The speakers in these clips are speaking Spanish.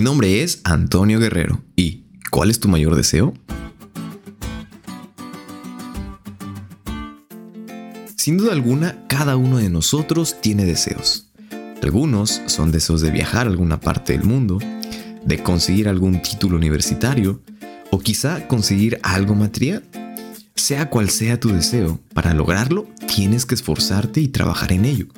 Mi nombre es Antonio Guerrero y ¿cuál es tu mayor deseo? Sin duda alguna, cada uno de nosotros tiene deseos. Algunos son deseos de viajar a alguna parte del mundo, de conseguir algún título universitario o quizá conseguir algo material. Sea cual sea tu deseo, para lograrlo tienes que esforzarte y trabajar en ello.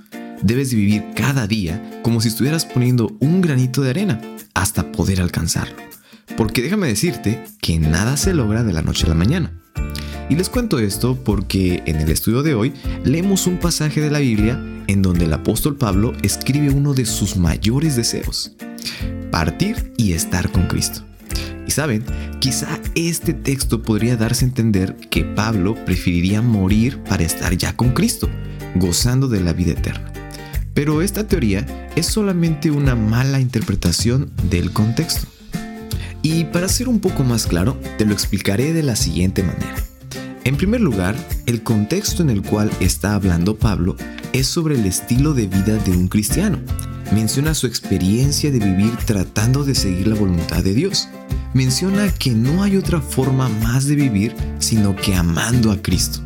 Debes vivir cada día como si estuvieras poniendo un granito de arena hasta poder alcanzarlo. Porque déjame decirte que nada se logra de la noche a la mañana. Y les cuento esto porque en el estudio de hoy leemos un pasaje de la Biblia en donde el apóstol Pablo escribe uno de sus mayores deseos, partir y estar con Cristo. Y saben, quizá este texto podría darse a entender que Pablo preferiría morir para estar ya con Cristo, gozando de la vida eterna. Pero esta teoría es solamente una mala interpretación del contexto. Y para ser un poco más claro, te lo explicaré de la siguiente manera. En primer lugar, el contexto en el cual está hablando Pablo es sobre el estilo de vida de un cristiano. Menciona su experiencia de vivir tratando de seguir la voluntad de Dios. Menciona que no hay otra forma más de vivir sino que amando a Cristo.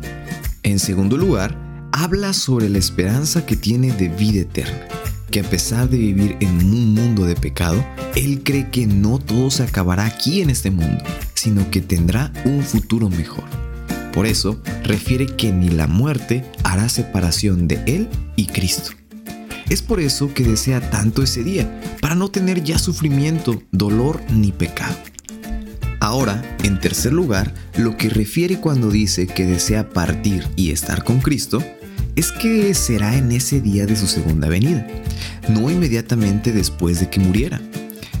En segundo lugar, habla sobre la esperanza que tiene de vida eterna, que a pesar de vivir en un mundo de pecado, él cree que no todo se acabará aquí en este mundo, sino que tendrá un futuro mejor. Por eso, refiere que ni la muerte hará separación de él y Cristo. Es por eso que desea tanto ese día, para no tener ya sufrimiento, dolor ni pecado. Ahora, en tercer lugar, lo que refiere cuando dice que desea partir y estar con Cristo es que será en ese día de su segunda venida, no inmediatamente después de que muriera.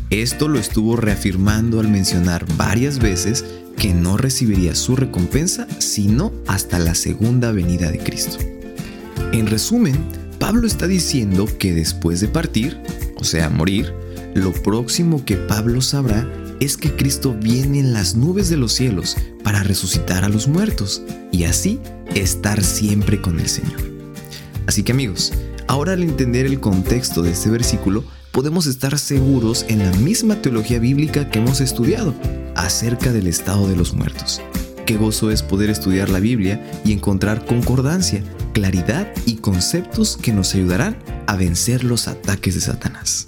Esto lo estuvo reafirmando al mencionar varias veces que no recibiría su recompensa sino hasta la segunda venida de Cristo. En resumen, Pablo está diciendo que después de partir, o sea, morir, lo próximo que Pablo sabrá es que Cristo viene en las nubes de los cielos para resucitar a los muertos y así estar siempre con el Señor. Así que amigos, ahora al entender el contexto de este versículo, podemos estar seguros en la misma teología bíblica que hemos estudiado acerca del estado de los muertos. Qué gozo es poder estudiar la Biblia y encontrar concordancia, claridad y conceptos que nos ayudarán a vencer los ataques de Satanás.